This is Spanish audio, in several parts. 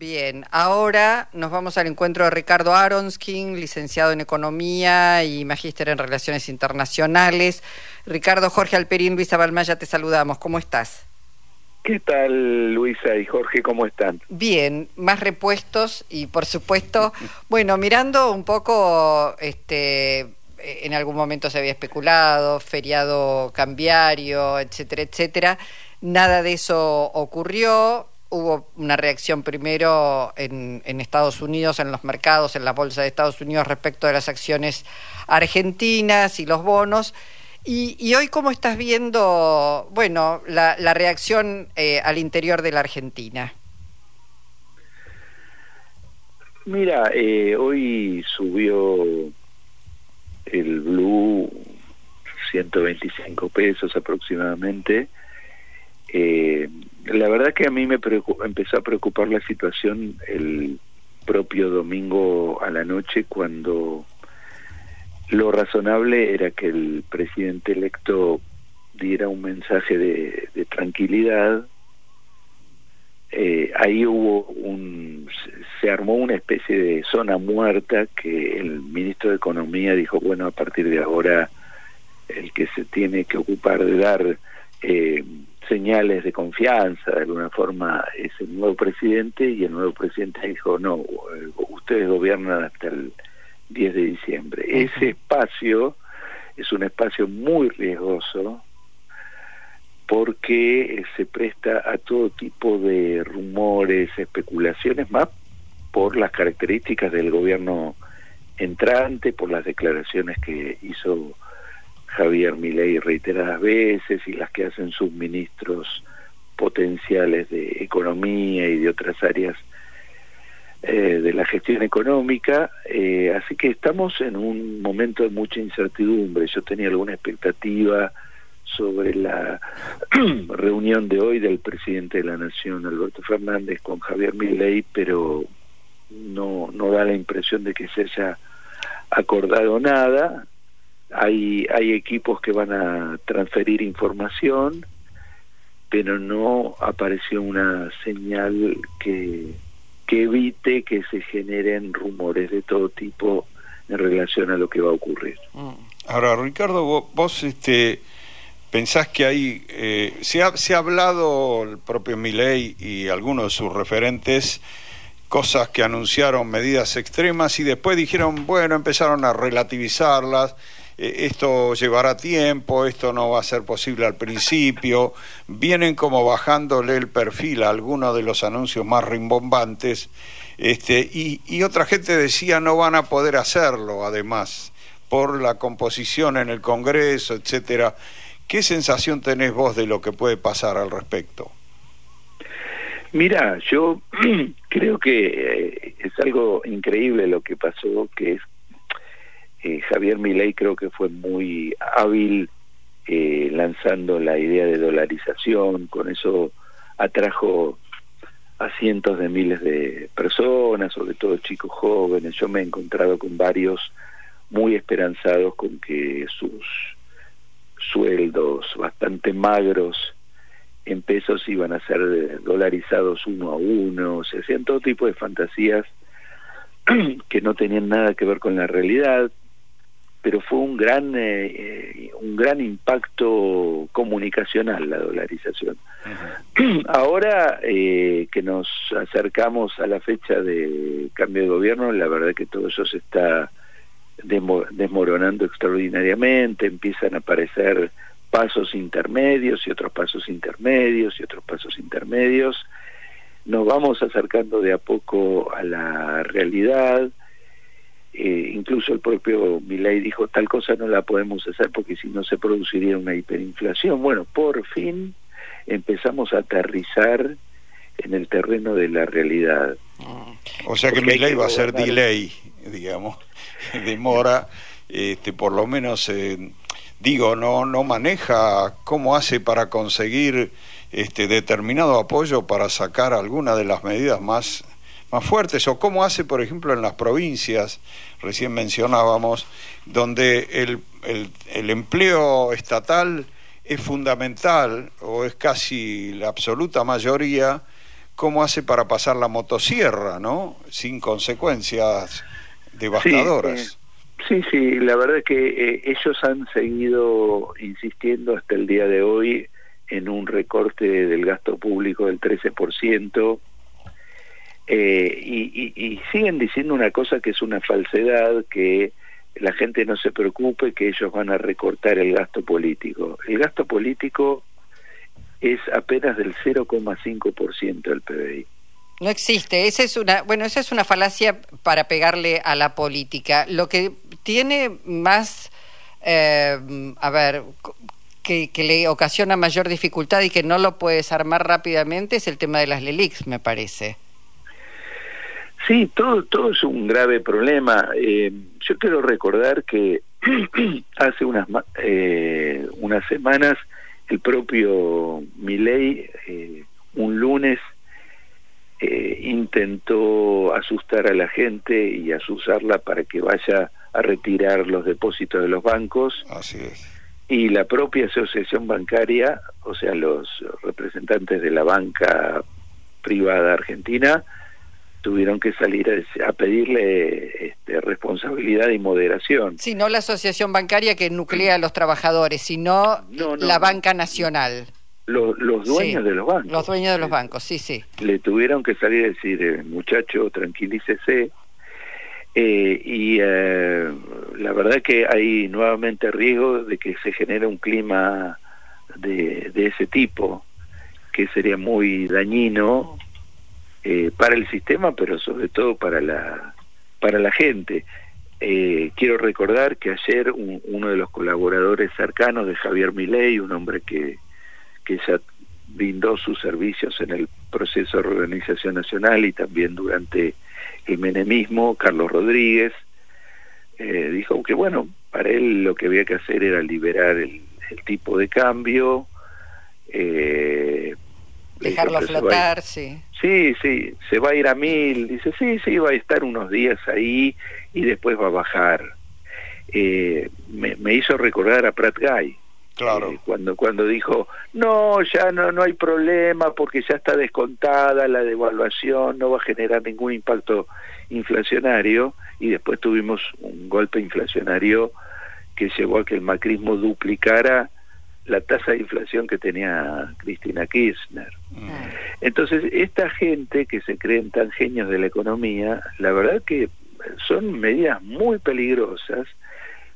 Bien, ahora nos vamos al encuentro de Ricardo Aronskin, licenciado en Economía y magíster en Relaciones Internacionales. Ricardo, Jorge Alperín, Luisa Balmaya, te saludamos. ¿Cómo estás? ¿Qué tal, Luisa y Jorge? ¿Cómo están? Bien, más repuestos y, por supuesto, bueno, mirando un poco, este, en algún momento se había especulado, feriado cambiario, etcétera, etcétera. Nada de eso ocurrió hubo una reacción primero en, Estados Unidos, en los mercados, en la bolsa de Estados Unidos respecto de las acciones argentinas y los bonos. Y, hoy, ¿cómo estás viendo, bueno, la, reacción eh, al interior de la Argentina? Mira, eh, hoy subió el Blue 125 pesos aproximadamente. Eh, la verdad que a mí me empezó a preocupar la situación el propio domingo a la noche cuando lo razonable era que el presidente electo diera un mensaje de, tranquilidad. Eh, ahí hubo un, se armó una especie de zona muerta que el ministro de Economía dijo, bueno, a partir de ahora el que se tiene que ocupar de dar eh, señales de confianza, de alguna forma, es el nuevo presidente y el nuevo presidente dijo, no, ustedes gobiernan hasta el 10 de diciembre. Ese espacio es un espacio muy riesgoso porque se presta a todo tipo de rumores, especulaciones, más por las características del gobierno entrante, por las declaraciones que hizo Javier Milei reiteradas veces y las que hacen sus ministros potenciales de economía y de otras áreas eh, de la gestión económica, eh, así que estamos en un momento de mucha incertidumbre. Yo tenía alguna expectativa sobre la reunión de hoy del presidente de la Nación, Alberto Fernández, con Javier Milei, pero no, no da la impresión de que se haya acordado nada hay, hay equipos que van a transferir información, pero no apareció una señal que, que evite que se generen rumores de todo tipo en relación a lo que va a ocurrir. Mm. Ahora, Ricardo, vos, este, pensás que hay, eh, se, ha, se ha hablado el propio Milei y algunos de sus referentes, cosas que anunciaron medidas extremas y después dijeron, bueno, empezaron a relativizarlas esto llevará tiempo, esto no va a ser posible al principio, vienen como bajándole el perfil a algunos de los anuncios más rimbombantes, este, y, y otra gente decía no van a poder hacerlo, además, por la composición en el Congreso, etcétera. ¿Qué sensación tenés vos de lo que puede pasar al respecto? Mira, yo creo que eh, es algo increíble lo que pasó, que es eh, Javier Milei creo que fue muy hábil eh, lanzando la idea de dolarización, con eso atrajo a cientos de miles de personas, sobre todo chicos jóvenes. Yo me he encontrado con varios muy esperanzados con que sus sueldos bastante magros en pesos iban a ser dolarizados uno a uno, se hacían todo tipo de fantasías que no tenían nada que ver con la realidad pero fue un gran eh, eh, un gran impacto comunicacional la dolarización. Ahora eh, que nos acercamos a la fecha de cambio de gobierno, la verdad que todo eso se está desmoronando extraordinariamente, empiezan a aparecer pasos intermedios y otros pasos intermedios y otros pasos intermedios. Nos vamos acercando de a poco a la realidad eh, incluso el propio Milei dijo tal cosa no la podemos hacer porque si no se produciría una hiperinflación. Bueno, por fin empezamos a aterrizar en el terreno de la realidad. O sea que Milei va a ser delay, digamos, demora, este, por lo menos, eh, digo, no, no maneja cómo hace para conseguir este determinado apoyo para sacar alguna de las medidas más más fuertes, o cómo hace, por ejemplo, en las provincias, recién mencionábamos, donde el, el, empleo estatal es fundamental o es casi la absoluta mayoría, cómo hace para pasar la motosierra, ¿no? Sin consecuencias devastadoras. Sí, eh, sí, la verdad es que eh, ellos han seguido insistiendo hasta el día de hoy en un recorte del gasto público del 13%. Eh, y, y, siguen diciendo una cosa que es una falsedad, que la gente no se preocupe, que ellos van a recortar el gasto político. El gasto político es apenas del 0,5% del PBI. No existe, esa es una, bueno, esa es una falacia para pegarle a la política. Lo que tiene más, eh, a ver, que, le ocasiona mayor dificultad y que no lo puedes armar rápidamente es el tema de las LELIX, me parece. Sí, todo, todo es un grave problema. Eh, yo quiero recordar que hace unas, eh, unas semanas el propio Milei, eh, un lunes, intentó asustar a la gente y asusarla para que vaya a retirar los depósitos de los bancos. Así es y la propia asociación bancaria, o sea, los representantes de la banca privada argentina, tuvieron que salir a, pedirle este, responsabilidad y moderación. Sí, no la asociación bancaria que nuclea a los trabajadores, sino la banca nacional. Los, dueños de los bancos. Los dueños de los bancos, sí, sí. Le tuvieron que salir a decir, eh, muchacho, tranquilícese, eh, y eh, la verdad que hay nuevamente riesgo de que se genere un clima de, de ese tipo que sería muy dañino eh, para el sistema pero sobre todo para la para la gente eh, quiero recordar que ayer uno de los colaboradores cercanos de Javier Milei un hombre que que ya brindó sus servicios en el proceso de reorganización nacional y también durante el menemismo, Carlos Rodríguez, eh, dijo que bueno, para él lo que había que hacer era liberar el, tipo de cambio. Eh, Dejarlo flotar, sí. Sí, sí, se va a ir a mil. Dice, sí, sí, va a estar unos días ahí y después va a bajar. Eh, me, me, hizo recordar a Pratt Guy. Claro. Eh, cuando, cuando dijo, no, ya no, no hay problema porque ya está descontada la devaluación, no va a generar ningún impacto inflacionario y después tuvimos un golpe inflacionario que llevó a que el macrismo duplicara la tasa de inflación que tenía Cristina Kirchner. Entonces, esta gente que se creen tan genios de la economía, la verdad que son medidas muy peligrosas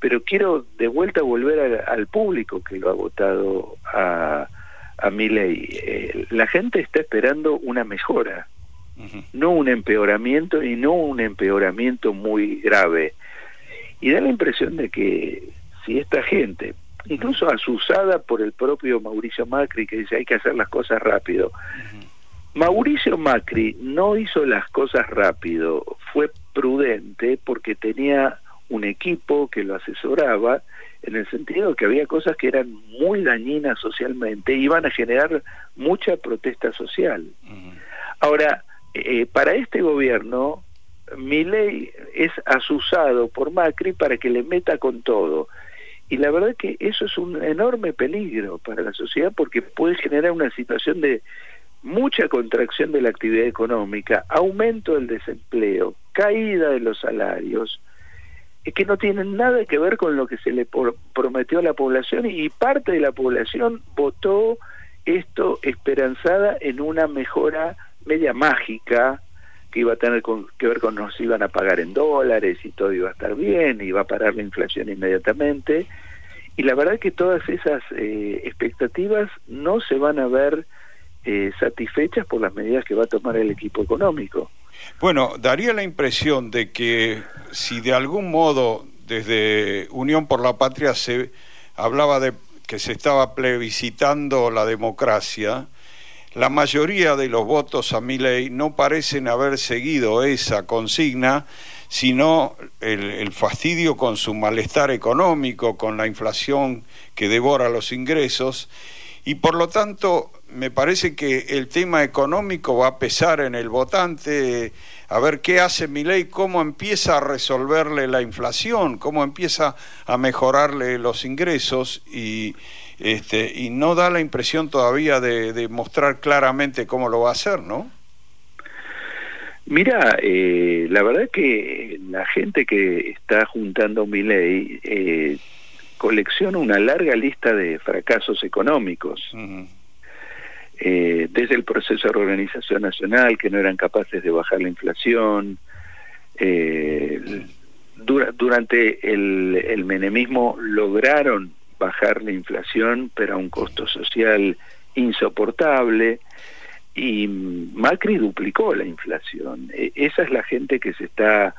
pero quiero de vuelta volver al público que lo ha votado a, a mi ley. Eh, la gente está esperando una mejora, no un empeoramiento y no un empeoramiento muy grave. Y da la impresión de que si esta gente, incluso asusada por el propio Mauricio Macri, que dice hay que hacer las cosas rápido, Mauricio Macri no hizo las cosas rápido, fue prudente porque tenía un equipo que lo asesoraba en el sentido de que había cosas que eran muy dañinas socialmente y iban a generar mucha protesta social. Ahora, eh, para este gobierno, mi ley es asusado por Macri para que le meta con todo. Y la verdad que eso es un enorme peligro para la sociedad porque puede generar una situación de mucha contracción de la actividad económica, aumento del desempleo, caída de los salarios, que no tienen nada que ver con lo que se le prometió a la población y parte de la población votó esto esperanzada en una mejora media mágica que iba a tener que ver con nos iban a pagar en dólares y todo iba a estar bien, iba a parar la inflación inmediatamente. Y la verdad que todas esas eh, expectativas no se van a ver eh, satisfechas por las medidas que va a tomar el equipo económico. Bueno, daría la impresión de que si de algún modo desde Unión por la Patria se hablaba de que se estaba plebiscitando la democracia, la mayoría de los votos a mi ley no parecen haber seguido esa consigna, sino el, el, fastidio con su malestar económico, con la inflación que devora los ingresos, y por lo tanto me parece que el tema económico va a pesar en el votante, a ver qué hace mi ley, cómo empieza a resolverle la inflación, cómo empieza a mejorarle los ingresos y, este, y no da la impresión todavía de, de mostrar claramente cómo lo va a hacer, ¿no? Mira, eh, la verdad que la gente que está juntando mi ley eh, colecciona una larga lista de fracasos económicos. Eh, desde el proceso de reorganización nacional, que no eran capaces de bajar la inflación, durante el, el menemismo lograron bajar la inflación, pero a un costo social insoportable y Macri duplicó la inflación. E, esa es la gente que se está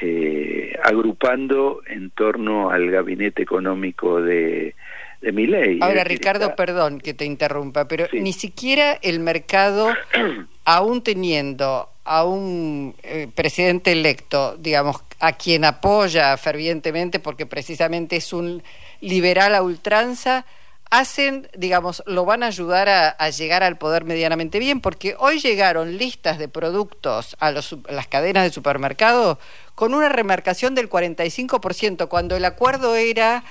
eh, agrupando en torno al gabinete económico de, de ley. Ahora, Ricardo, perdón que te interrumpa, pero ni siquiera el mercado, aún teniendo a un eh, presidente electo, digamos, a quien apoya fervientemente porque precisamente es un liberal a ultranza, hacen, digamos, lo van a ayudar a, llegar al poder medianamente bien, porque hoy llegaron listas de productos a, las cadenas de supermercado con una remarcación del 45%, cuando el acuerdo era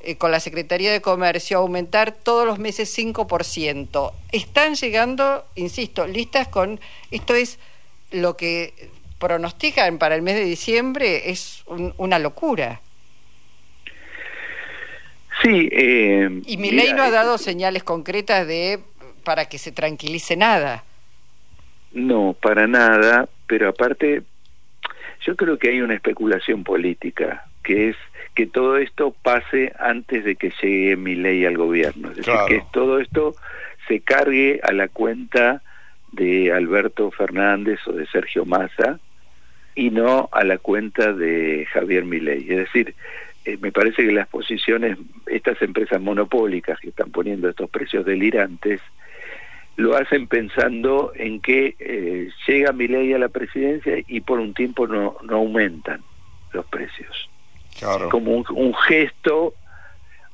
eh, con la Secretaría de Comercio aumentar todos los meses 5%. Están llegando, insisto, listas con, esto es lo que pronostican para el mes de diciembre, es una locura. Sí. Eh, y mi ley no ha dado señales concretas de para que se tranquilice nada. No, para nada, pero aparte, yo creo que hay una especulación política, que es que todo esto pase antes de que llegue mi ley al gobierno. Es decir, que todo esto se cargue a la cuenta de Alberto Fernández o de Sergio Massa y no a la cuenta de Javier Milei. Es decir, eh, me parece que las posiciones, estas empresas monopólicas que están poniendo estos precios delirantes, lo hacen pensando en que eh, llega mi ley a la presidencia y por un tiempo no, no aumentan los precios. Claro. Como un, un gesto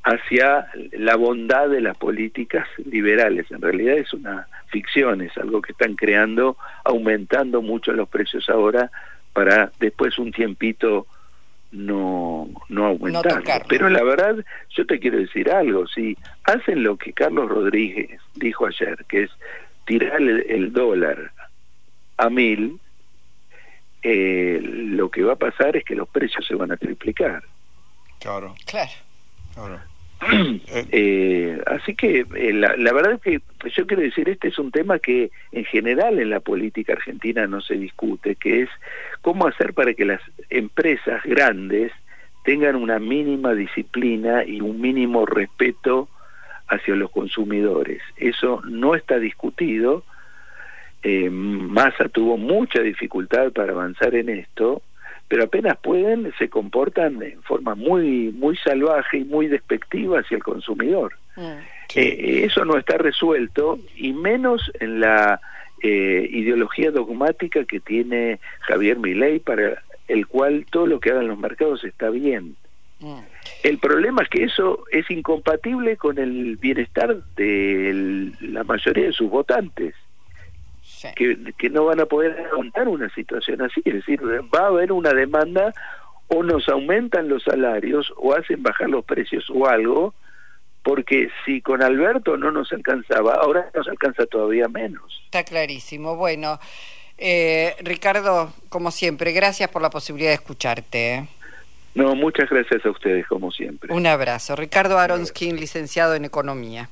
hacia la bondad de las políticas liberales. En realidad es una ficción, es algo que están creando, aumentando mucho los precios ahora para después un tiempito no, no aumentar. Pero la verdad, yo te quiero decir algo, si hacen lo que Carlos Rodríguez dijo ayer, que es tirar el, dólar a mil, eh, lo que va a pasar es que los precios se van a triplicar. Claro. Claro. claro. Eh, así que eh, la, la, verdad es que yo quiero decir, este es un tema que en general en la política argentina no se discute, que es cómo hacer para que las empresas grandes tengan una mínima disciplina y un mínimo respeto hacia los consumidores. Eso no está discutido. Eh, Massa tuvo mucha dificultad para avanzar en esto pero apenas pueden se comportan en forma muy muy salvaje y muy despectiva hacia el consumidor. Mm. Eh, eso no está resuelto y menos en la eh, ideología dogmática que tiene Javier Milei para el cual todo lo que hagan los mercados está bien. Mm. El problema es que eso es incompatible con el bienestar de la mayoría de sus votantes que, no van a poder aguantar una situación así. Es decir, va a haber una demanda o nos aumentan los salarios o hacen bajar los precios o algo, porque si con Alberto no nos alcanzaba, ahora nos alcanza todavía menos. Está clarísimo. Bueno, eh, Ricardo, como siempre, gracias por la posibilidad de escucharte. ¿eh? No, muchas gracias a ustedes, como siempre. Un abrazo. Ricardo Aronskin, licenciado en Economía.